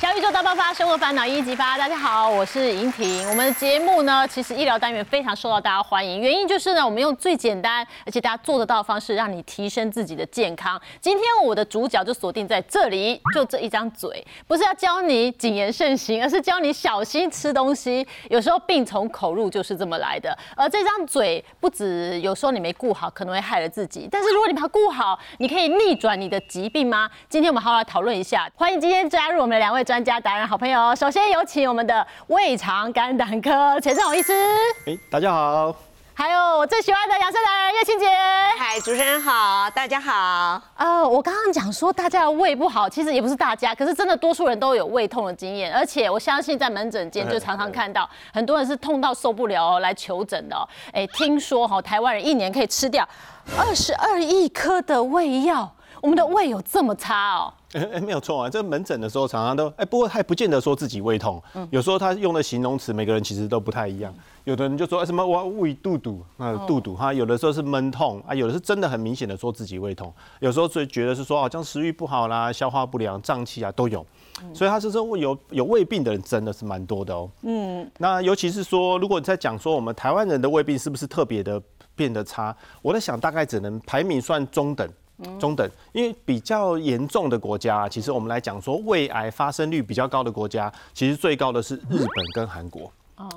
小宇宙大爆发，生活烦恼一一激发。大家好，我是莹婷。我们的节目呢，其实医疗单元非常受到大家欢迎，原因就是呢，我们用最简单而且大家做得到的方式，让你提升自己的健康。今天我的主角就锁定在这里，就这一张嘴，不是要教你谨言慎行，而是教你小心吃东西。有时候病从口入就是这么来的。而这张嘴，不止有时候你没顾好，可能会害了自己，但是如果你把它顾好，你可以逆转你的疾病吗？今天我们好好来讨论一下。欢迎今天加入我们的两位。专家达人好朋友，首先有请我们的胃肠肝胆科陈正宏医师。哎，大家好。还有我最喜欢的养生达人叶青姐。嗨，主持人好，大家好。呃，我刚刚讲说大家的胃不好，其实也不是大家，可是真的多数人都有胃痛的经验，而且我相信在门诊间就常常看到很多人是痛到受不了来求诊的。哎，听说哈，台湾人一年可以吃掉二十二亿颗的胃药，我们的胃有这么差哦？哎没有错啊，这门诊的时候常常都哎，不过还不见得说自己胃痛，有时候他用的形容词每个人其实都不太一样。有的人就说什么我胃肚肚那肚肚哈，有的时候是闷痛啊，有的是真的很明显的说自己胃痛，有时候最觉得是说好像食欲不好啦、消化不良、胀气啊都有，所以他是说有有胃病的人真的是蛮多的哦。嗯，那尤其是说如果你在讲说我们台湾人的胃病是不是特别的变得差，我在想大概只能排名算中等。中等，因为比较严重的国家，其实我们来讲说胃癌发生率比较高的国家，其实最高的是日本跟韩国。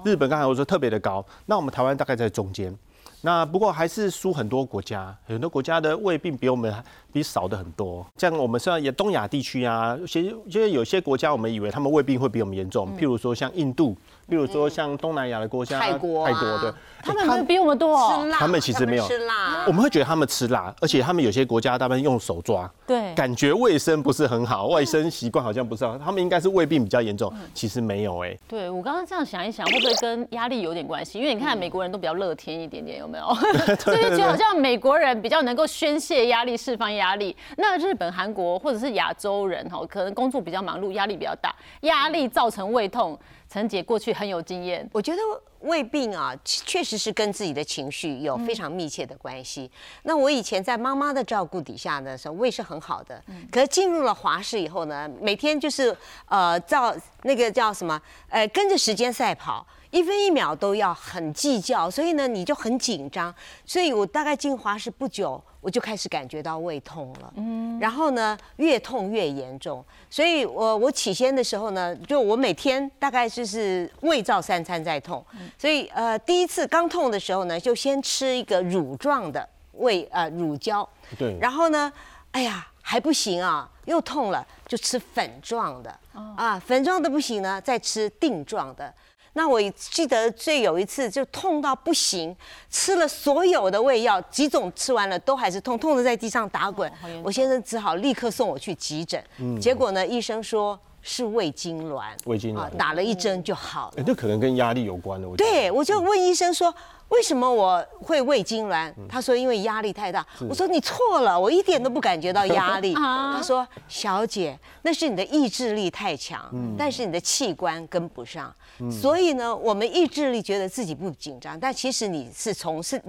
日本跟韩国说特别的高，那我们台湾大概在中间。那不过还是输很多国家，很多国家的胃病比我们比少的很多。像我们像也东亚地区啊，其实因为有些国家我们以为他们胃病会比我们严重，譬如说像印度。比如说像东南亚的国家，泰国，泰国对，他们比我们多，吃辣，他们其实没有。吃辣，我们会觉得他们吃辣，而且他们有些国家他们用手抓，对，感觉卫生不是很好，卫生习惯好像不是好，他们应该是胃病比较严重，其实没有哎。对我刚刚这样想一想，会不会跟压力有点关系？因为你看美国人都比较乐天一点点，有没有？所以就好像美国人比较能够宣泄压力、释放压力，那日本、韩国或者是亚洲人哈，可能工作比较忙碌，压力比较大，压力造成胃痛。陈姐过去很有经验，我觉得胃病啊，确实是跟自己的情绪有非常密切的关系。那我以前在妈妈的照顾底下的时候，胃是很好的，可是进入了华氏以后呢，每天就是呃，照那个叫什么，呃，跟着时间赛跑。一分一秒都要很计较，所以呢，你就很紧张。所以我大概进华师不久，我就开始感觉到胃痛了。嗯，然后呢，越痛越严重。所以我我起先的时候呢，就我每天大概就是胃照三餐在痛。所以呃，第一次刚痛的时候呢，就先吃一个乳状的胃呃乳胶。对。然后呢，哎呀还不行啊，又痛了，就吃粉状的。啊，粉状的不行呢，再吃定状的。那我记得最有一次就痛到不行，吃了所有的胃药，几种吃完了都还是痛，痛的在地上打滚。我先生只好立刻送我去急诊。结果呢，医生说是胃痉挛，胃痉挛，打了一针就好了。这可能跟压力有关的。对，我就问医生说。为什么我会胃痉挛？他说因为压力太大。我说你错了，我一点都不感觉到压力。他说小姐，那是你的意志力太强，但是你的器官跟不上。所以呢，我们意志力觉得自己不紧张，但其实你是从是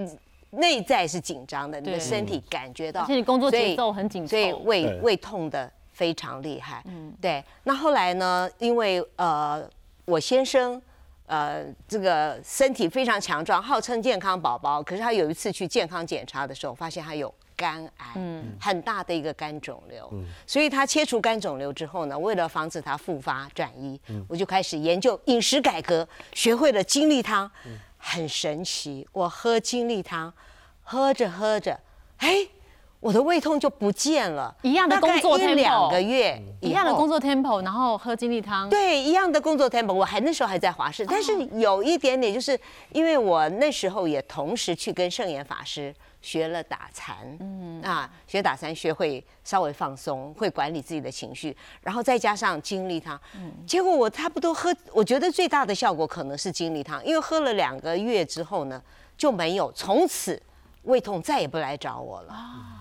内在是紧张的，你的身体感觉到。而且你工作节奏很紧，所以胃胃痛的非常厉害。嗯对。那后来呢？因为呃，我先生。呃，这个身体非常强壮，号称健康宝宝。可是他有一次去健康检查的时候，发现他有肝癌，嗯，很大的一个肝肿瘤。嗯，所以他切除肝肿瘤之后呢，为了防止他复发转移，我就开始研究饮食改革，学会了精力汤，很神奇。我喝精力汤，喝着喝着，哎。我的胃痛就不见了，一样的工作 tempo，两个月一样的工作 tempo，然后喝精力汤，对，一样的工作 tempo，我还那时候还在华视，但是有一点点，就是因为我那时候也同时去跟圣严法师学了打禅，嗯。啊，学打禅学会稍微放松，会管理自己的情绪，然后再加上精力汤，嗯。结果我差不多喝，我觉得最大的效果可能是精力汤，因为喝了两个月之后呢，就没有，从此胃痛再也不来找我了。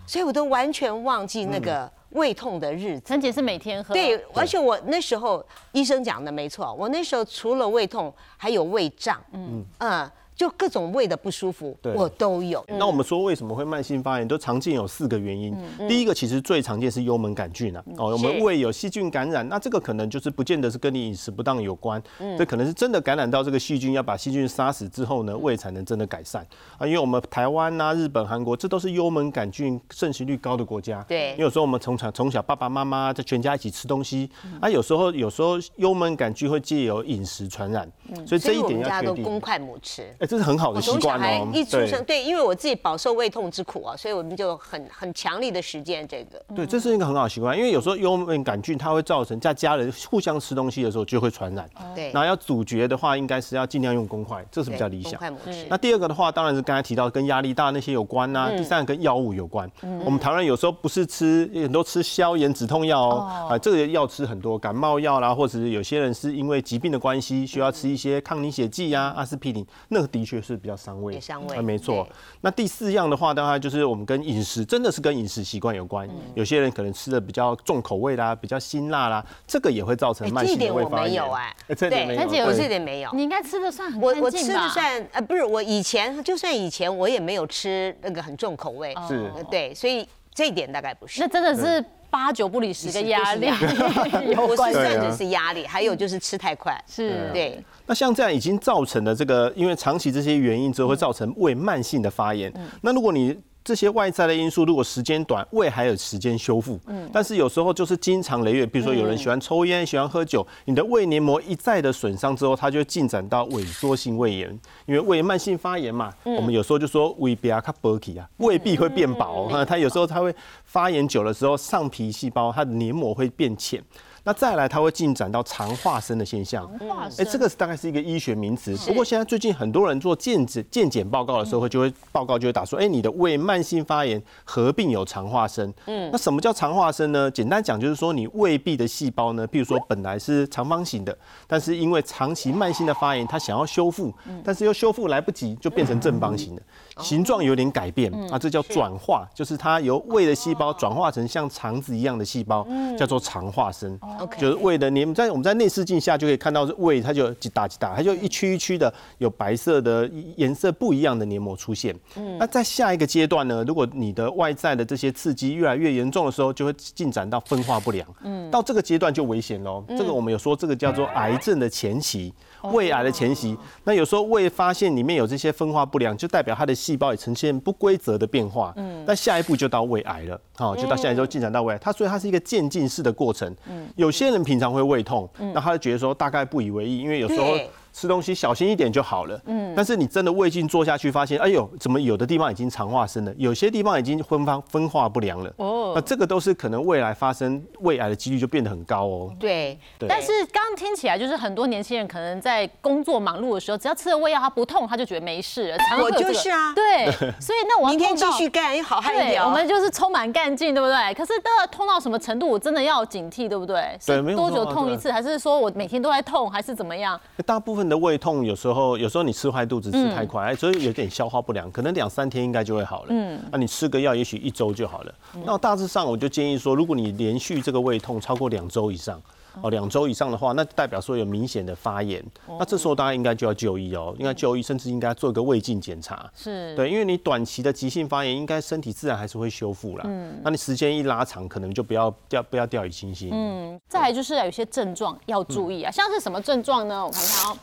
所以我都完全忘记那个胃痛的日子。陈姐是每天喝。对，而且我那时候医生讲的没错，我那时候除了胃痛，还有胃胀。嗯嗯，就各种胃的不舒服对我都有。那我们说为什么会慢性发炎，都常见有四个原因。第一个其实最常见是幽门杆菌啊，哦，我们胃有细菌感染，那这个可能就是不见得是跟你饮食不当有关，这可能是真的感染到这个细菌，要把细菌杀死之后呢，胃才能真的改善啊。因为我们台湾啊、日本、韩国，这都是幽门杆菌盛行率高的国家。对因为有时候我们从小从小爸爸妈妈在全家一起吃东西，啊，有时候有时候幽门杆菌会借由饮食传染，所以这一点要确们家都公定。筷母吃。哎，这是很好的习惯哦。一出生，对，因为我自己饱受胃痛之苦啊，所以我们就很很强力的实践这个。对，这是一个很好的习惯，因为有时候幽门杆菌它会造成在家人互相吃东西的时候就会传染。对，那要阻绝的话，应该是要尽量用公筷，这是比较理想。那第二个的话，当然是刚才提到跟压力大那些有关呐、第三个跟药物有关。我们台湾人有时候不是吃很多吃消炎止痛药哦，啊，这个药吃很多，感冒药啦，或者是有些人是因为疾病的关系需要吃一些抗凝血剂呀、阿司匹林，那个的确是比较伤胃。也伤胃啊没错。那第四样的话，当然就是我们跟饮食，真的是跟饮食习惯有关。有些人可能吃的比较重口味啦，比较辛辣啦，这个也会造成哎慢性的这一点我。没有哎这点没有。这点没有。你应该吃的算很我我吃的？算呃不是我以前就算以前我也没有吃那个很重口味，是呃对，所以这一点大概不是那。真的是八九不离十跟压力 有我关系。是真的对啊是压力，还有就是吃太快。是，对，那像这样已经造成了这个，因为长期这些原因之后会造成胃慢性的发炎。那如果你这些外在的因素，如果时间短，胃还有时间修复。嗯，但是有时候就是经常累月，比如说有人喜欢抽烟、喜欢喝酒，你的胃黏膜一再的损伤之后，它就会进展到萎缩性胃炎。因为胃慢性发炎嘛，我们有时候就说胃壁啊、卡 b u r 啊，胃壁会变薄，哈，它有时候它会发炎久了之后，上皮细胞它的黏膜会变浅。那再来，它会进展到肠化生的现象。化哎、这个大概是一个医学名词。不过现在最近很多人做健检健检报告的时候，就会报告就会打说，哎、你的胃慢性发炎合并有肠化生。嗯，那什么叫肠化生呢？简单讲就是说，你胃壁的细胞呢，譬如说本来是长方形的，但是因为长期慢性的发炎，它想要修复，但是又修复来不及，就变成正方形的，形状有点改变啊，这叫转化，就是它由胃的细胞转化成像肠子一样的细胞，叫做肠化生。OK 就是胃的黏，在我们在内视镜下就可以看到，胃它就几大几大，它就一区一区的有白色的颜色不一样的黏膜出现。嗯那在下一个阶段呢，如果你的外在的这些刺激越来越严重的时候，就会进展到分化不良。嗯到这个阶段就危险喽。这个我们有说这个叫做癌症的前期，胃癌的前期。那有时候胃发现里面有这些分化不良，就代表它的细胞也呈现不规则的变化。嗯，那下一步就到胃癌了，好，就到下一步进展到胃癌。它所以它是一个渐进式的过程。有些人平常会胃痛，那他就觉得说大概不以为意，因为有时候对吃东西小心一点就好了。嗯，但是你真的胃镜做下去，发现哎呦，怎么有的地方已经肠化生了，有些地方已经分方分化不良了。哦，那这个都是可能未来发生胃癌的几率就变得很高哦。对，对但是刚刚听起来就是很多年轻人可能在工作忙碌的时候，只要吃了胃药，他不痛，他就觉得没事我就是啊对，所以那我明天继续干，要好汉一对，条。我们就是充满干劲，对不对？可是到痛到什么程度，我真的要警惕，对不对？对没有多久痛一次，还是说我每天都在痛，还是怎么样？大部分的胃痛有时候，有时候你吃坏肚子吃太快，哎所以有点消化不良，可能两三天应该就会好了。嗯，那你吃个药，也许一周就好了。那大致上我就建议说，如果你连续这个胃痛超过两周以上，哦，两周以上的话，那代表说有明显的发炎，那这时候大家应该就要就医哦，应该就医，甚至应该做一个胃镜检查。是，对，因为你短期的急性发炎，应该身体自然还是会修复啦。嗯，那你时间一拉长，可能就不要掉不要掉以轻心。嗯，再来就是有些症状要注意啊，像是什么症状呢？我看看哦，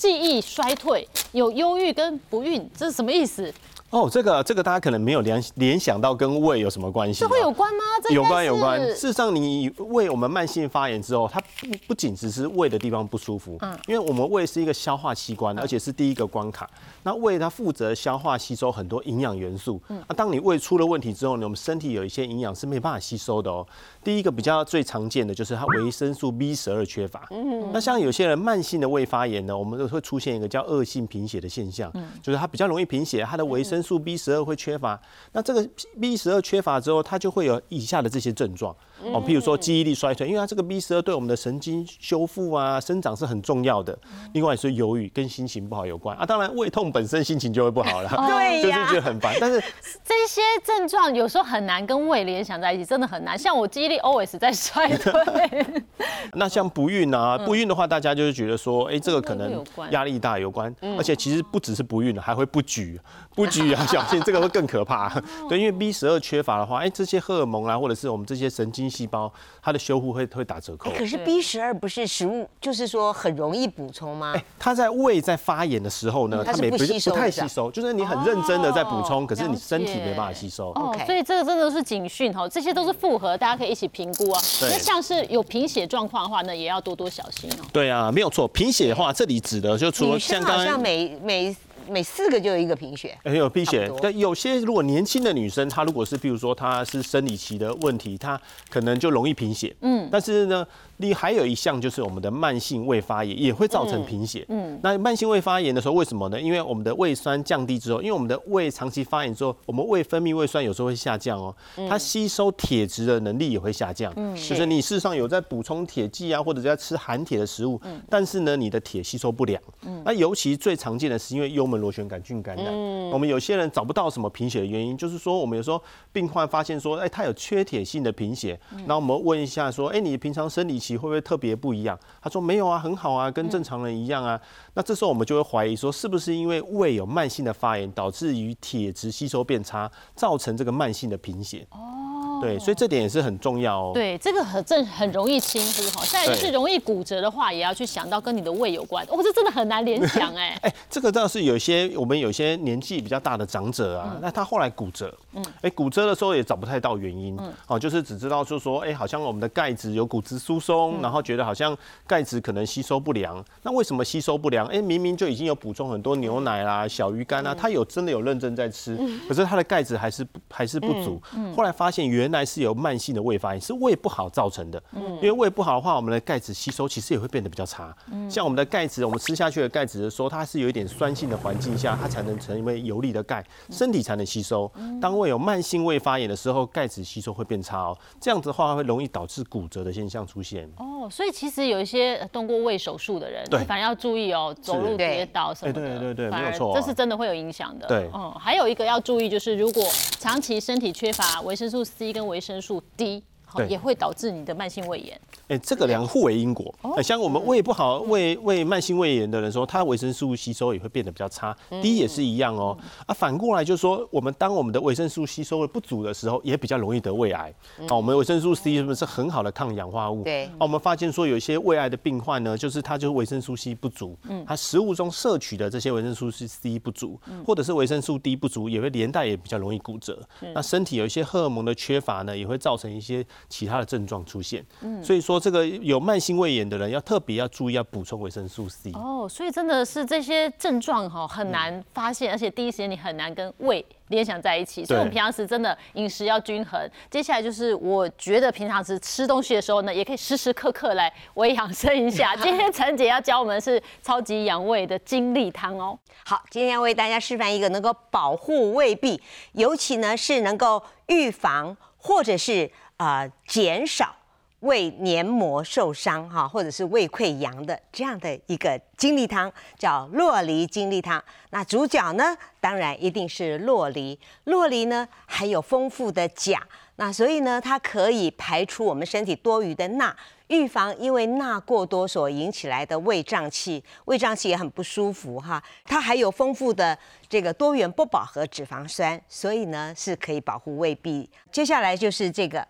记忆衰退，有忧郁跟不孕，这是什么意思？哦，这个这个大家可能没有联联想到跟胃有什么关系、这会有关吗？这有关有关。事实上，你胃我们慢性发炎之后，它不不仅只是胃的地方不舒服，嗯，因为我们胃是一个消化器官，而且是第一个关卡。那胃它负责消化吸收很多营养元素，嗯，那当你胃出了问题之后呢，我们身体有一些营养是没办法吸收的哦。第一个比较最常见的就是它维生素 B 十二缺乏，嗯，那像有些人慢性的胃发炎呢，我们都会出现一个叫恶性贫血的现象，就是它比较容易贫血，它的维生素 B 十二会缺乏。那这个 B 十二缺乏之后，它就会有以下的这些症状。哦，譬如说记忆力衰退，因为它这个 B 十二对我们的神经修复啊、生长是很重要的。另外是忧郁跟心情不好有关。啊，当然胃痛本身心情就会不好了，对就是觉得很烦。但是 这些症状有时候很难跟胃联想在一起，真的很难。像我记忆力 always 在衰退，那像不孕啊，不孕的话，大家就是觉得说，哎，这个可能压力大有关，而且其实不只是不孕，还会不举，不举啊，小心这个会更可怕。对，因为 B 十二缺乏的话，哎，这些荷尔蒙啊，或者是我们这些神经细胞，它的修复会会打折扣哎，。可是 B 十二不是食物，就是说很容易补充吗？哎，它在胃在发炎的时候呢，它是不没不不太吸收就是你很认真的在补充，哦可是你身体没办法吸收。哦 OK 所以这个真的是警讯哈，这些都是复合，大家可以一起评估啊。那像是有贫血状况的话呢，也要多多小心哦。对啊，没有错。贫血的话，这里指的就除了像像刚刚。每每每四个就有一个贫血。哎有贫血但有些如果年轻的女生，她如果是比如说她是生理期的问题，她可能就容易贫血。嗯，但是呢，你还有一项就是我们的慢性胃发炎也会造成贫血。嗯，那慢性胃发炎的时候，为什么呢？因为我们的胃酸降低之后，因为我们的胃长期发炎之后，我们胃分泌胃酸有时候会下降哦，它吸收铁质的能力也会下降。嗯，就是你事实上有在补充铁剂啊，或者在吃含铁的食物，但是呢，你的铁吸收不良。嗯，那尤其最常见的是因为幽门螺旋杆菌感染。嗯我们有些人找不到什么贫血的原因，就是说我们有时候病患发现说，哎，他有缺铁性的贫血，然后我们问一下说，哎，你平常生理期会不会特别不一样？他说没有啊，很好啊，跟正常人一样啊。那这时候我们就会怀疑说，是不是因为胃有慢性的发炎，导致于铁质吸收变差，造成这个慢性的贫血？哦，对，所以这点也是很重要哦。对，这个很正很容易轻忽哈。再来就是容易骨折的话，也要去想到跟你的胃有关。哦，这真的很难联想哎。哎、这个倒是有些我们有些年纪比较大的长者啊，嗯那他后来骨折，嗯，哎，骨折的时候也找不太到原因，哦，就是只知道就说，哎、好像我们的钙质有骨质疏松，嗯。然后觉得好像钙质可能吸收不良，那为什么吸收不良？哎、明明就已经有补充很多牛奶啦、小鱼干啊，他有真的有认真在吃，可是他的钙质还是还是不足，后来发现原来是有慢性的胃发炎，是胃不好造成的，因为胃不好的话，我们的钙质吸收其实也会变得比较差，像我们的钙质，我们吃下去的钙质的时候，它是有一点酸性的环境下，它才能成为游离的钙，身体才能吸收。当胃有慢性胃发炎的时候，钙质吸收会变差哦，这样子的话会容易导致骨折的现象出现。哦，所以其实有一些呃动过胃手术的人，对反正要注意哦，走路跌倒什么的，哎对对对反而没有错啊这是真的会有影响的。对嗯，还有一个要注意就是，如果长期身体缺乏维生素 C 跟维生素 D。好对也会导致你的慢性胃炎。哎、这个两个互为因果。哎像我们胃不好、胃胃慢性胃炎的人说，他维生素吸收也会变得比较差。D 也是一样哦。啊，反过来就是说，我们当我们的维生素吸收的不足的时候，也比较容易得胃癌。啊，我们维生素 C 是不是很好的抗氧化物？对啊，我们发现说有一些胃癌的病患呢，就是他就是维生素 C 不足，他食物中摄取的这些维生素是 C 不足，或者是维生素 D 不足，也会连带也比较容易骨折。那身体有一些荷尔蒙的缺乏呢，也会造成一些其他的症状出现。嗯所以说这个有慢性胃炎的人要特别要注意，要补充维生素 C。哦，所以真的是这些症状哈很难发现，而且第一时间你很难跟胃联想在一起。所以我们平常时真的饮食要均衡。接下来就是我觉得平常时吃东西的时候呢，也可以时时刻刻来微养生一下。今天陈姐要教我们的是超级养胃的精力汤哦。好，今天要为大家示范一个能够保护胃壁，尤其呢是能够预防或者是呃减少胃黏膜受伤哈，或者是胃溃疡的这样的一个精力汤，叫洛梨精力汤。那主角呢，当然一定是洛梨。洛梨呢含有丰富的钾，那所以呢它可以排出我们身体多余的钠。预防因为钠过多所引起来的胃胀气，胃胀气也很不舒服哈。它还有丰富的这个多元不饱和脂肪酸，所以呢是可以保护胃壁。接下来就是这个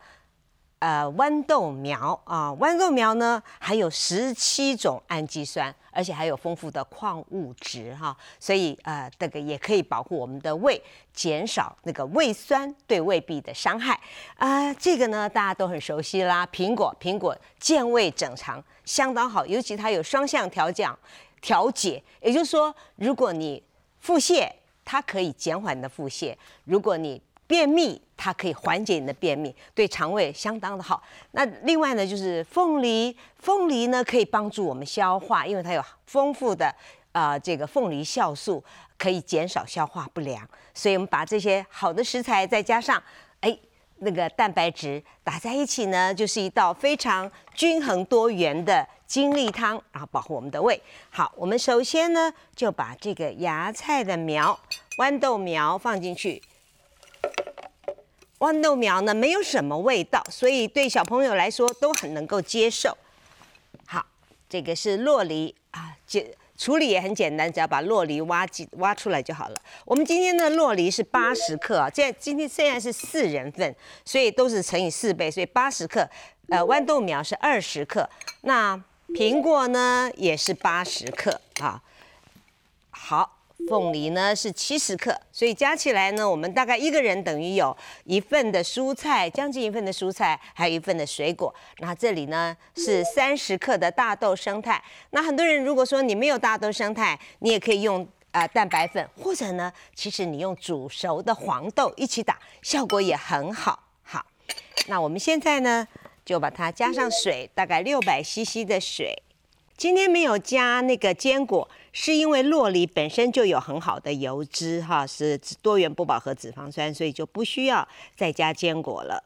呃豌豆苗啊，豌豆苗呢含有十七种氨基酸，而且还有丰富的矿物质哈，所以呃这个也可以保护我们的胃，减少那个胃酸对胃壁的伤害。啊、这个呢大家都很熟悉啦，苹果苹果健胃整肠相当好，尤其它有双向调降调节，也就是说，如果你腹泻，它可以减缓你的腹泻；如果你便秘，它可以缓解你的便秘，对肠胃相当的好。那另外呢，就是凤梨，凤梨呢可以帮助我们消化，因为它有丰富的呃这个凤梨酵素，可以减少消化不良。所以我们把这些好的食材再加上，哎。那个蛋白质打在一起呢，就是一道非常均衡多元的精力汤，然后保护我们的胃。好，我们首先呢就把这个芽菜的苗、豌豆苗放进去。豌豆苗呢没有什么味道，所以对小朋友来说都很能够接受。好，这个是洛梨啊，简处理也很简单，只要把洛梨挖几挖出来就好了。我们今天的洛梨是八十克啊，这今天虽然是四人份，所以都是乘以四倍，所以八十克。呃，豌豆苗是二十克，那苹果呢也是八十克啊。好。凤梨呢是七十克，所以加起来呢，我们大概一个人等于有一份的蔬菜，将近一份的蔬菜，还有一份的水果。那这里呢是三十克的大豆生态。那很多人如果说你没有大豆生态，你也可以用啊蛋白粉，或者呢，其实你用煮熟的黄豆一起打，效果也很好。好，那我们现在呢就把它加上水，大概六百 CC 的水。今天没有加那个坚果，是因为洛梨本身就有很好的油脂哈，是多元不饱和脂肪酸，所以就不需要再加坚果了。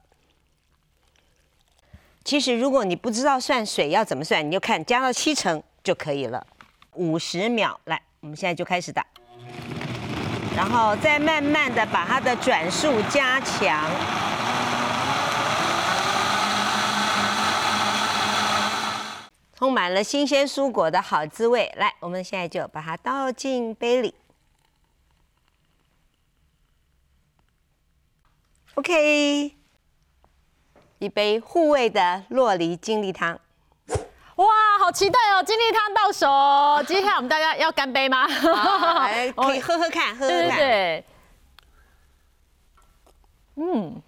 其实如果你不知道算水要怎么算，你就看加到七成就可以了。五十秒，来，我们现在就开始打，然后再慢慢的把它的转速加强。充满了新鲜蔬果的好滋味。来，我们现在就把它倒进杯里。OK，一杯护胃的洛梨精力汤。哇，好期待哦！精力汤到手，接下来我们大家要干杯吗？可以喝喝看，喝喝看。对对对。嗯。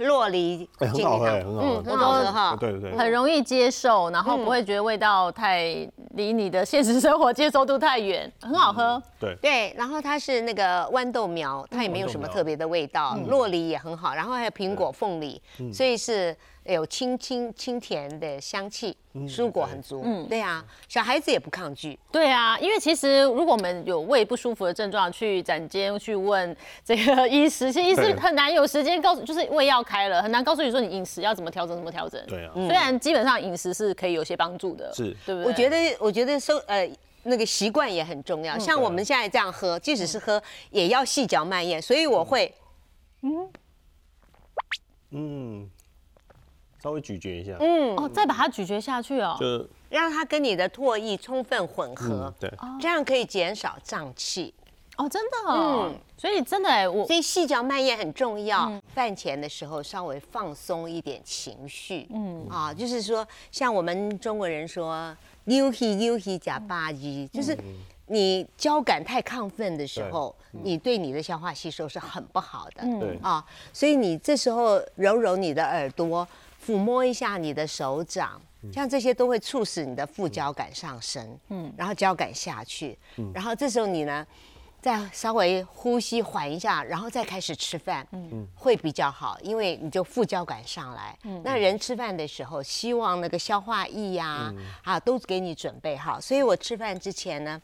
洛梨，很好喝，很好喝，很好。喝哈，对对对，很容易接受，然后不会觉得味道太离你的现实生活接受度太远，很好喝。对。对，然后它是那个豌豆苗，它也没有什么特别的味道，洛梨也很好，然后还有苹果、凤梨，所以是。有清清清甜的香气，蔬果很足。嗯，对啊，小孩子也不抗拒。对啊，因为其实如果我们有胃不舒服的症状，去诊间去问这个医师，其实医师很难有时间告诉，就是胃药开了，很难告诉你说你饮食要怎么调整，怎么调整。对啊，虽然基本上饮食是可以有些帮助的，是，对不对？我觉得，我觉得收呃那个习惯也很重要。像我们现在这样喝，即使是喝，也要细嚼慢咽，所以我会，嗯，嗯。稍微咀嚼一下，嗯，哦，再把它咀嚼下去哦，就让它跟你的唾液充分混合，对，这样可以减少胀气。哦，真的，嗯，所以真的哎，我所以细嚼慢咽很重要。饭前的时候稍微放松一点情绪，嗯。啊，就是说像我们中国人说“牛气牛气加八一”，就是你交感太亢奋的时候，你对你的消化吸收是很不好的，对。啊，所以你这时候揉揉你的耳朵。抚摸一下你的手掌，像这些都会促使你的副交感上升，嗯，然后交感下去，嗯，然后这时候你呢，再稍微呼吸缓一下，然后再开始吃饭，嗯，会比较好，因为你就副交感上来，嗯，那人吃饭的时候，希望那个消化液呀，啊，都给你准备好，所以我吃饭之前呢。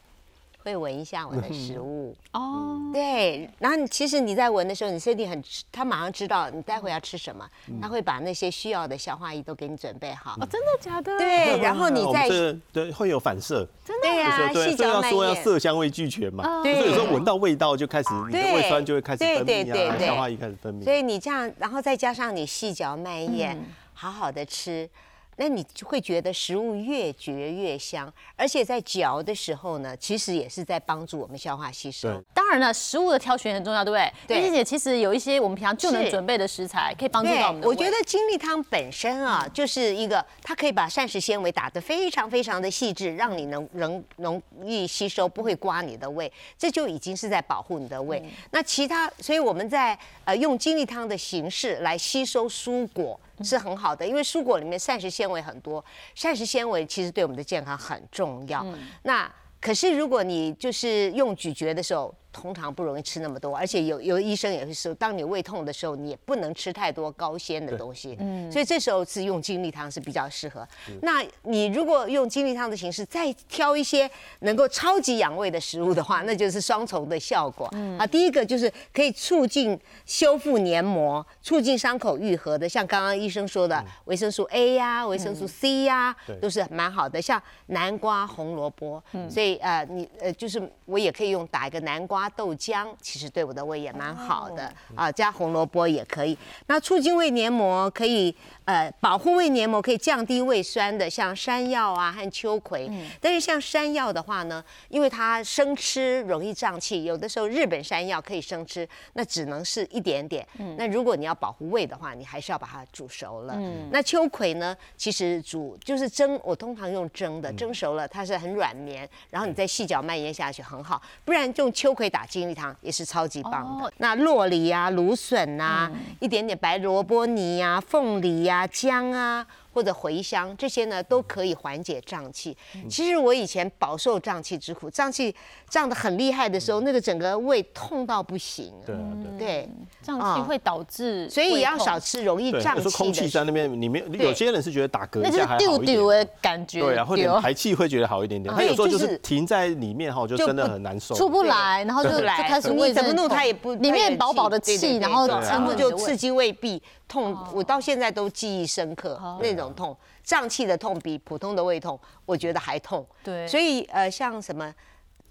会闻一下我的食物。哦，对，然后其实你在闻的时候，你身体很，他马上知道你待会要吃什么，他会把那些需要的消化液都给你准备好。哦，真的假的？对，然后你再对会有反射，真的呀，对，所以要说要色香味俱全嘛，所以有时候闻到味道就开始你的胃酸就会开始分泌啊，消化液开始分泌。所以你这样，然后再加上你细嚼慢咽，好好的吃。那你就会觉得食物越嚼越香，而且在嚼的时候呢，其实也是在帮助我们消化吸收。当然了，食物的挑选很重要，对不对？对。并且，其实有一些我们平常就能准备的食材，可以帮助到我们的我觉得精力汤本身啊，就是一个它可以把膳食纤维打得非常非常的细致，让你能能容易吸收，不会刮你的胃，这就已经是在保护你的胃。那其他，所以我们在呃用精力汤的形式来吸收蔬果。是很好的，因为蔬果里面膳食纤维很多，膳食纤维其实对我们的健康很重要。那可是如果你就是用咀嚼的时候。通常不容易吃那么多，而且有有医生也会说，当你胃痛的时候，你也不能吃太多高纤的东西。嗯，所以这时候是用精力汤是比较适合。那你如果用精力汤的形式，再挑一些能够超级养胃的食物的话，那就是双重的效果。嗯啊，第一个就是可以促进修复黏膜、促进伤口愈合的，像刚刚医生说的维生素 A 呀、维生素 C 呀，都是蛮好的。像南瓜、红萝卜，嗯所以呃，你呃，就是我也可以用打一个南瓜豆浆，其实对我的胃也蛮好的啊。加红萝卜也可以。那促进胃黏膜可以呃保护胃黏膜，可以降低胃酸的，像山药啊和秋葵。但是像山药的话呢，因为它生吃容易胀气，有的时候日本山药可以生吃，那只能是一点点。那如果你要保护胃的话，你还是要把它煮熟了。那秋葵呢，其实煮就是蒸，我通常用蒸的，蒸熟了它是很软绵，然后你再细嚼慢咽下去很好。不然用秋葵打精力汤也是超级棒的。那洛梨啊、芦笋啊、一点点白萝卜泥呀、凤梨呀、姜啊。或者茴香这些呢，都可以缓解胀气。其实我以前饱受胀气之苦，胀气胀得很厉害的时候，那个整个胃痛到不行。对对，胀气会导致，所以也要少吃容易胀气的。空气在那边里面，有些人是觉得打嗝一下还好一点的感觉。对啊，或者排气会觉得好一点点。他有时候就是停在里面哈，就真的很难受，出不来，然后就就开始胃怎么弄它也不里面饱饱的气，然后然后就刺激胃壁。痛，我到现在都记忆深刻。那种痛，胀气的痛比普通的胃痛，我觉得还痛。对，所以呃，像什么，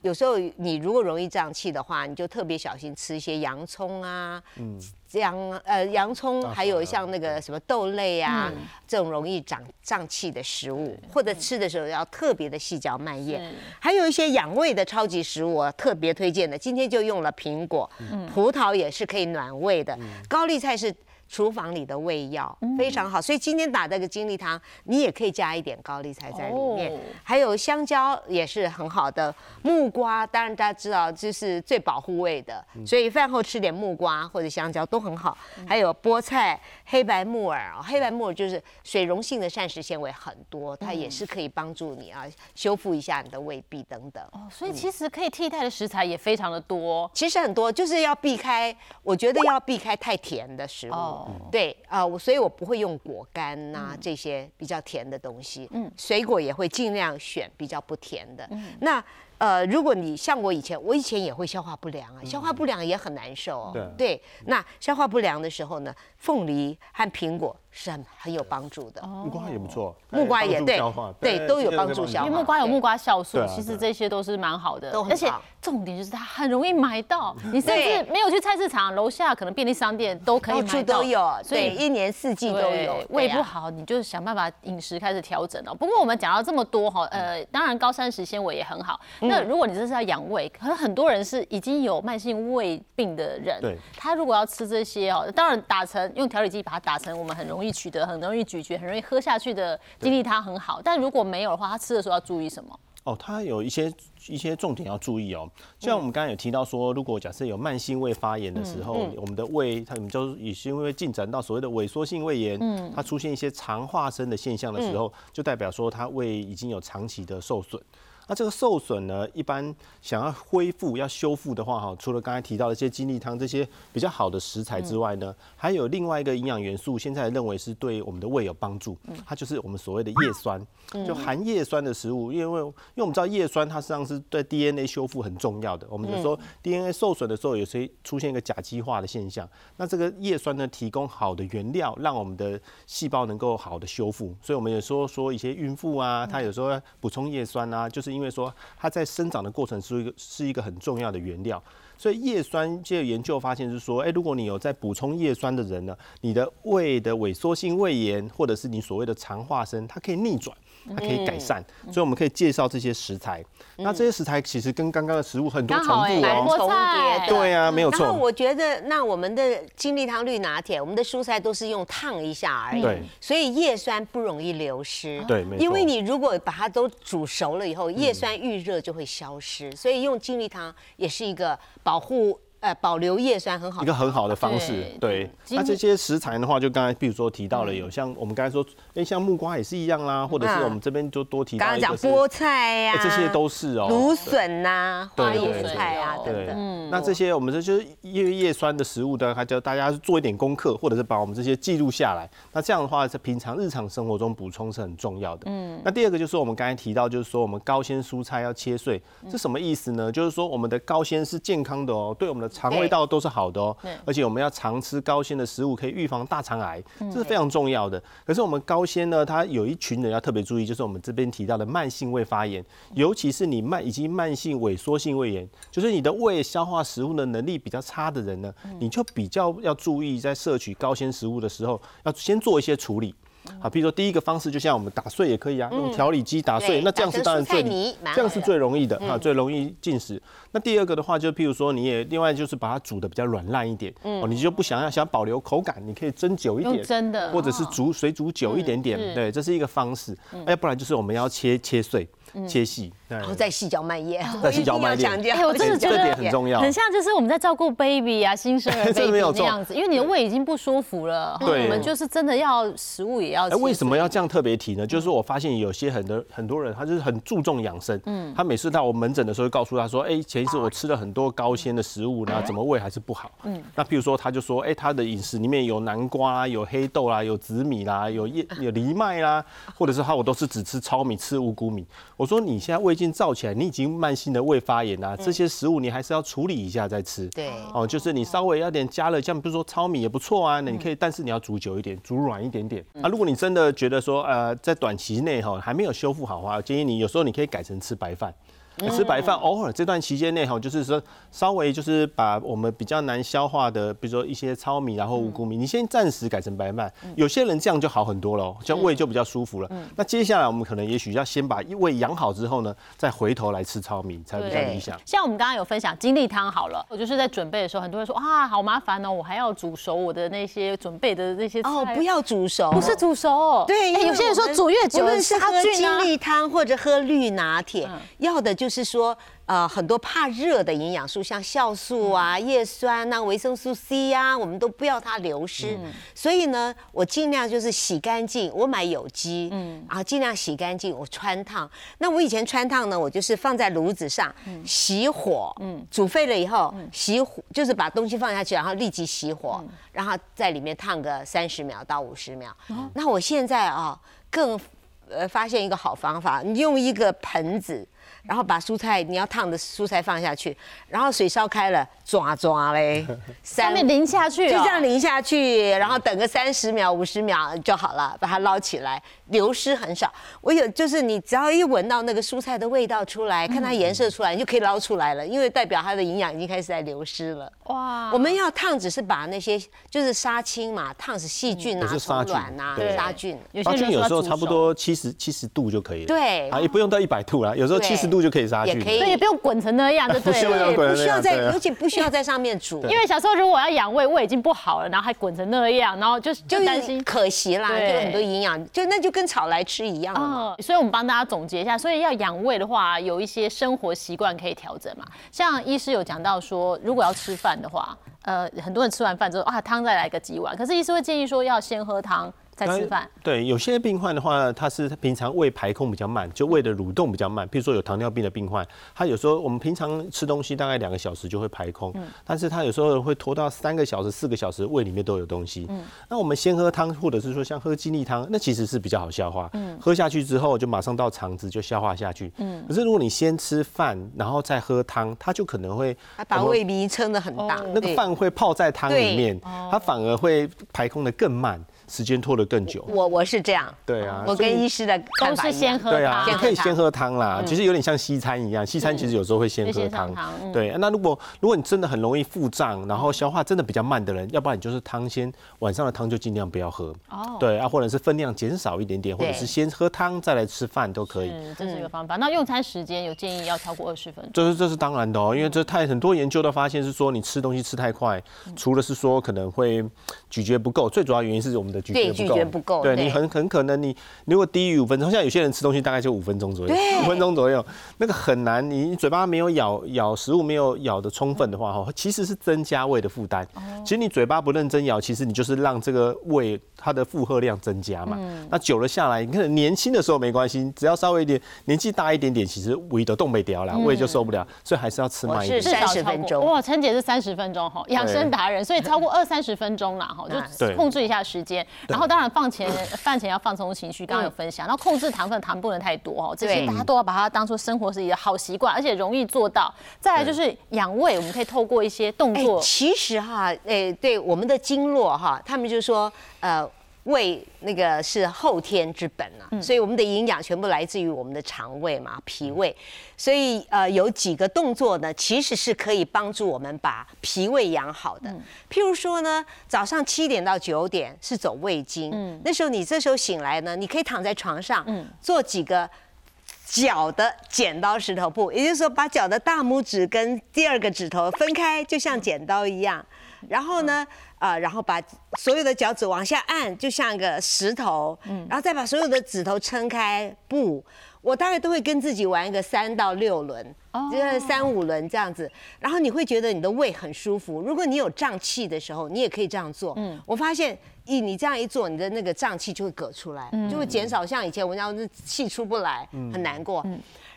有时候你如果容易胀气的话，你就特别小心吃一些洋葱啊，洋呃洋葱，还有像那个什么豆类啊，这种容易长胀气的食物，或者吃的时候要特别的细嚼慢咽。还有一些养胃的超级食物，我特别推荐的，今天就用了苹果，葡萄也是可以暖胃的，高丽菜是。厨房里的胃药非常好，所以今天打这个精力汤，你也可以加一点高丽菜在里面，还有香蕉也是很好的，木瓜当然大家知道就是最保护胃的，所以饭后吃点木瓜或者香蕉都很好，还有菠菜、黑白木耳啊，黑白木耳就是水溶性的膳食纤维很多，它也是可以帮助你啊修复一下你的胃壁等等。哦，所以其实可以替代的食材也非常的多，其实很多就是要避开，我觉得要避开太甜的食物。对啊，我所以我不会用果干呐这些比较甜的东西，嗯，水果也会尽量选比较不甜的。那呃，如果你像我以前，我以前也会消化不良啊，消化不良也很难受哦。对，那消化不良的时候呢，凤梨和苹果。是很很有帮助的，木瓜也不错，木瓜也对，对都有帮助消化。因为木瓜有木瓜酵素，其实这些都是蛮好的，而且重点就是它很容易买到，你甚至没有去菜市场，楼下可能便利商店都可以买到，都有，所以一年四季都有。胃不好，你就想办法饮食开始调整了。不过我们讲到这么多哈，呃，当然高膳食纤维也很好。那如果你这是要养胃，可能很多人是已经有慢性胃病的人，他如果要吃这些哦，当然打成用调理剂把它打成，我们很容易。取得很容易咀嚼、很容易喝下去的精力它很好，但如果没有的话，他吃的时候要注意什么？哦，它有一些一些重点要注意哦。就像我们刚才有提到说，如果假设有慢性胃发炎的时候，我们的胃它们就也是因为进展到所谓的萎缩性胃炎，嗯，它出现一些肠化生的现象的时候，就代表说它胃已经有长期的受损。那这个受损呢，一般想要恢复、要修复的话，哈，除了刚才提到的一些精力汤这些比较好的食材之外呢，还有另外一个营养元素，现在认为是对我们的胃有帮助，它就是我们所谓的叶酸，就含叶酸的食物，因为因为我们知道叶酸它实际上是对 DNA 修复很重要的，我们就说 DNA 受损的时候，有些出现一个甲基化的现象，那这个叶酸呢，提供好的原料，让我们的细胞能够好的修复，所以我们有时候说一些孕妇啊，她有时候补充叶酸啊，就是。因为说它在生长的过程是一个是一个很重要的原料，所以叶酸这个研究发现是说，哎，如果你有在补充叶酸的人呢，你的胃的萎缩性胃炎或者是你所谓的肠化生，它可以逆转。它可以改善，所以我们可以介绍这些食材。那这些食材其实跟刚刚的食物很多重复哦，重叠。对啊，没有错。然后我觉得，那我们的金利汤绿拿铁，我们的蔬菜都是用烫一下而已，所以叶酸不容易流失。对，没错。因为你如果把它都煮熟了以后，叶酸遇热就会消失，所以用金利汤也是一个保护。呃保留叶酸很好一个很好的方式对。那这些食材的话，就刚才比如说提到了有像我们刚才说，哎，像木瓜也是一样啦，或者是嗯我们这边就多提刚刚到一个是讲菠菜呀、哎这些都是哦。芦笋呐、花对椰菜啊等等。，那这些我们这就是叶叶酸的食物的，它叫大家做一点功课，或者是把我们这些记录下来。那这样的话，在平常日常生活中补充是很重要的。嗯，那第二个就是我们刚才提到，就是说我们高纤蔬菜要切碎，是什么意思呢？就是说我们的高纤是健康的哦，对我们的肠胃道都是好的哦，而且我们要常吃高纤的食物，可以预防大肠癌，这是非常重要的。可是我们高纤呢，它有一群人要特别注意，就是我们这边提到的慢性胃发炎，尤其是你慢以及慢性萎缩性胃炎，就是你的胃消化食物的能力比较差的人呢，你就比较要注意在摄取高纤食物的时候，要先做一些处理。好，比如说第一个方式，就像我们打碎也可以啊，用调理机打碎，那这样是当然最这样是最容易的啊，最容易进食。那第二个的话，就譬如说你也另外就是把它煮的比较软烂一点，哦，你就不想要想保留口感，你可以蒸久一用点，蒸的。或者是煮水煮久一点点是，对，这是一个方式。要不然就是我们要切切碎、切细，然后再细嚼慢咽，再细嚼慢咽。哎我真的觉得这点很重要。很像就是我们在照顾 baby 啊，新生儿 这样子，因为你的胃已经不舒服了，对。我们就是真的要食物也要哎，为什么要这样特别提呢？就是我发现有些很多很多人，他就是很注重养生，嗯，他每次到我门诊的时候，会告诉他说，哎，前一次我吃了很多高纤的食物，然后怎么胃还是不好，嗯，那譬如说他就说，哎，他的饮食里面有南瓜啦，有黑豆啦，有紫米啦，有叶有藜麦啦，或者是他我都是只吃糙米，吃五谷米。我说你现在胃镜照起来，你已经慢性的胃发炎啦，这些食物你还是要处理一下再吃，对哦，就是你稍微要点加了，像比如说糙米也不错啊，那你可以，但是你要煮久一点，煮软一点点。啊，如果你真的觉得说，呃，在短期内哈还没有修复好的话，我建议你有时候你可以改成吃白饭。吃白饭，偶尔这段期间内哈，就是说稍微就是把我们比较难消化的，比如说一些糙米，然后五谷米，你先暂时改成白饭。有些人这样就好很多了，这样胃就比较舒服了。那接下来我们可能也许要先把胃养好之后呢，再回头来吃糙米才比较理想。像我们刚刚有分享精力汤好了，我就是在准备的时候，很多人说啊，好麻烦哦，我还要煮熟我的那些准备的那些菜。哦，不要煮熟，不是煮熟哦，对，有些人说煮越久无论是杀喝菌啊精。力汤或者喝绿拿铁嗯，要的就是说。呃，很多怕热的营养素，像酵素啊、叶酸呐、维生素 C 呀、我们都不要它流失。所以呢，我尽量就是洗干净，我买有机，嗯，然后尽量洗干净，我穿烫。那我以前穿烫呢，我就是放在炉子上熄火，嗯，煮沸了以后嗯熄火，就是把东西放下去，然后立即熄火，然后在里面烫个三十秒到五十秒。那我现在啊，更呃发现一个好方法，你用一个盆子。然后把蔬菜你要烫的蔬菜放下去，然后水烧开了，抓抓嘞，上面淋下去、哦，就这样淋下去，然后等个三十秒、五十秒就好了，把它捞起来，流失很少。我有就是你只要一闻到那个蔬菜的味道出来，看它颜色出来，你就可以捞出来了，因为代表它的营养已经开始在流失了。哇。我们要烫只是把那些就是杀青嘛，烫死细菌啊、虫卵啊、杀菌。杀有些人菌有时候差不多七十七十度就可以了，对。啊，也不用到一百度啦，有时候七十度就可以杀菌，也可以所以也不用滚成那样，就 对不需要了。滚不需要在，尤其不需要在上面煮。因为小时候如果要养胃，胃已经不好了，然后还滚成那样，然后就就担心。可惜啦，就有很多营养，就那就跟炒来吃一样了嘛。嗯，所以我们帮大家总结一下，所以要养胃的话，有一些生活习惯可以调整嘛。像医师有讲到说，如果要吃饭的话，呃，很多人吃完饭之后啊，汤再来个几碗，可是医师会建议说要先喝汤再吃饭。对，有些病患的话，他是平常胃排空比较慢，就胃的蠕动比较慢。譬如说有糖尿病的病患，他有时候我们平常吃东西大概两个小时就会排空，但是他有时候会拖到三个小时、四个小时，胃里面都有东西。那我们先喝汤，或者是说像喝鸡粒汤，那其实是比较好消化。嗯喝下去之后就马上到肠子就消化下去。嗯可是如果你先吃饭，然后再喝汤，它就可能会把胃糜撑得很大，那个对饭会泡在汤里面，哦它反而会排空的更慢，时间拖得更久。我我是这样，对啊，我跟医师的都。是先喝对啊，汤你可以先喝汤啦，其实有点像西餐一样，西餐其实有时候会先喝汤。对，那如果如果你真的很容易腹胀，然后消化真的比较慢的人，要不然你就是汤先晚上的汤就尽量不要喝。哦对啊，或者是分量减少一点点，或者是先喝汤再来吃饭都可以。是，这是一个方法。那用餐时间有建议要超过二十分钟。这是这是当然的哦，因为这太很多研究都发现是说你吃东西吃太快，除了是说可能会咀嚼不够，最主要原因是我们的咀对嚼不够，咀嚼不够对对你很很可能你如果低于五分钟，像有些人吃东西大概就五分钟左右，五分钟左右，那个很难，你嘴巴没有咬咬食物没有咬的充分的话，哈，其实是增加胃的负担。其实你嘴巴不认真咬，其实你就是让这个胃它的负荷量增加嘛。那久了下来，你看年轻的时候没关系，只要稍微一点，年纪大一点点，其实胃都动没掉了，胃就受不了，所以还是要吃慢一点是。至少30超过分钟哇，陈姐是三十分钟哈，养生达人，所以超过二三十分钟啦哈，就控制一下时间。然后当然放前 饭前要放松情绪，刚刚有分享，然后控制糖分，糖不能太多哦，这些对大家都要把它当做生活是一个好习惯，而且容易做到。再来就是养胃，我们可以透过一些动哎，作。其实哈，诶，对我们的经络哈，他们就说，呃，胃那个是后天之本啊，所以我们的营养全部来自于我们的肠胃嘛，脾胃。所以呃，有几个动作呢，其实是可以帮助我们把脾胃养好的。譬如说呢，早上七点到九点是走胃经，那时候你这时候醒来呢，你可以躺在床上，做几个。脚的剪刀石头布，也就是说，把脚的大拇指跟第二个指头分开，就像剪刀一样。然后呢，啊、然后把所有的脚趾往下按，就像个石头。然后再把所有的指头撑开，不，我大概都会跟自己玩一个三到六轮，就是三五轮这样子。然后你会觉得你的胃很舒服。如果你有胀气的时候，你也可以这样做。嗯，我发现。一你这样一做，你的那个胀气就会嗝出来，就会减少。像以前我那样气出不来，很难过。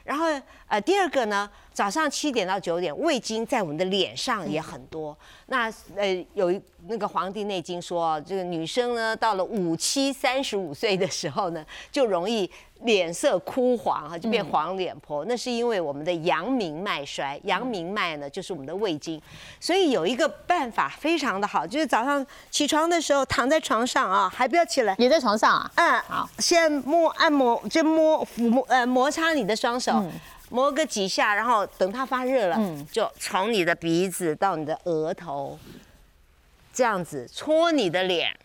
然后呃，第二个呢，早上七点到九点，胃经在我们的脸上也很多。那呃，有一那个《黄帝内经》说，这个女生呢，到了五七三十五岁的时候呢，就容易脸色枯黄哈，就变黄脸婆。那是因为我们的阳明脉衰，阳明脉呢就是我们的胃经。所以有一个办法非常的好，就是早上起床的时候躺在床上啊，还不要起来。也在床上啊，嗯，好，先摸按摩，就摸抚摸呃摩擦你的双手，摸个几下，然后等它发热了，就从你的鼻子到你的额头，这样子搓你的脸，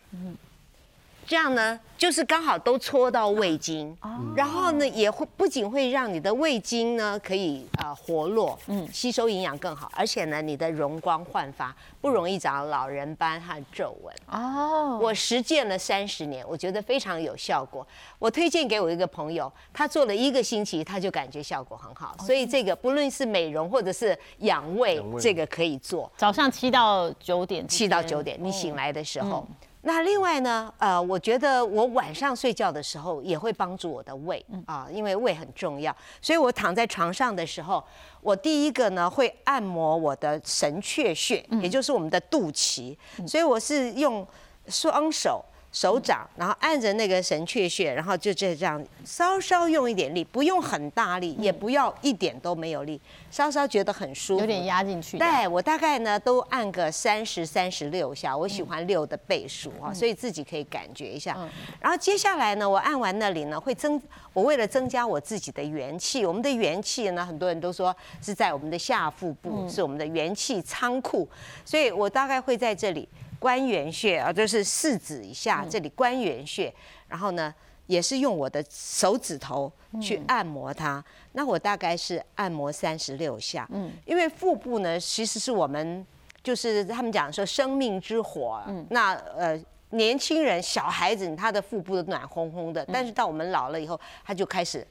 这样呢，就是刚好都搓到胃经，然后呢，也会不仅会让你的胃经呢可以呃活络，嗯，吸收营养更好，而且呢，你的容光焕发，不容易长老人斑和皱纹。哦，我实践了三十年，我觉得非常有效果。我推荐给我一个朋友，他做了一个星期，他就感觉效果很好。所以这个不论是美容或者是养胃养，胃这个可以做。早上七到九点，七到九点，你醒来的时候。那另外呢，呃，我觉得我晚上睡觉的时候也会帮助我的胃啊，因为胃很重要，所以我躺在床上的时候，我第一个呢会按摩我的神阙穴，也就是我们的肚脐，所以我是用双手。手掌，然后按着那个神阙穴，然后就这样稍稍用一点力，不用很大力，也不要一点都没有力，稍稍觉得很舒服，有点压进去。对我大概呢都按个三十三十六下，我喜欢六的倍数啊，所以自己可以感觉一下。然后接下来呢，我按完那里呢会增，我为了增加我自己的元气，我们的元气呢，很多人都说是在我们的下腹部，是我们的元气仓库，所以我大概会在这里关元穴啊，就是四指以下这里关元穴，然后呢。也是用我的手指头去按摩它，那我大概是按摩三十六下，嗯，因为腹部呢其实是我们就是他们讲说生命之火，嗯，那呃年轻人小孩子他的腹部都暖烘烘的，但是到我们老了以后，他就开始。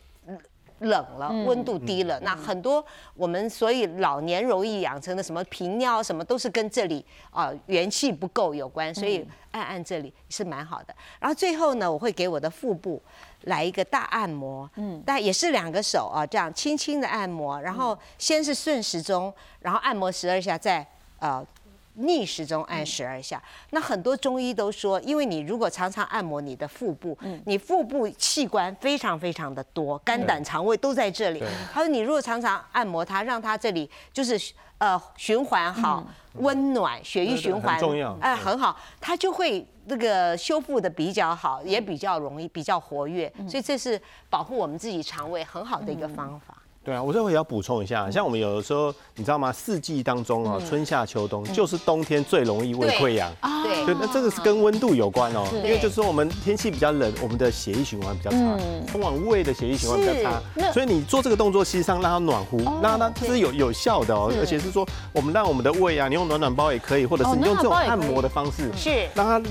冷了，温度低了，那很多我们所以老年容易养成的什么频尿什么，都是跟这里啊、元气不够有关，所以按按这里是蛮好的。然后最后呢，我会给我的腹部来一个大按摩，嗯，但也是两个手啊，这样轻轻的按摩，然后先是顺时钟，然后按摩十二下，再呃。逆时钟按十二下，那很多中医都说，因为你如果常常按摩你的腹部，你腹部器官非常非常的多，肝胆肠胃都在这里。他说你如果常常按摩它，让它这里就是呃循环好、温暖、血液循环很重要。哎很好，它就会那个修复的比较好，也比较容易、比较活跃，所以这是保护我们自己肠胃很好的一个方法。对啊，我这回也要补充一下，像我们有的时候，你知道吗？四季当中啊，春夏秋冬就是冬天最容易胃对溃疡。对对，那这个是跟温度有关哦，因为就是说我们天气比较冷，我们的血液循环比较差，通往胃的血液循环比较差，所以你做这个动作，其实上让它暖乎，让它这是有有效的哦，而且是说我们让我们的胃啊，你用暖暖包也可以，或者哦是你用这种按摩的方式，是让它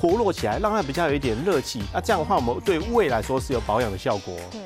活络起来，让它比较有一点热气，那这样的话，我们对胃来说是有保养的效果哦。对。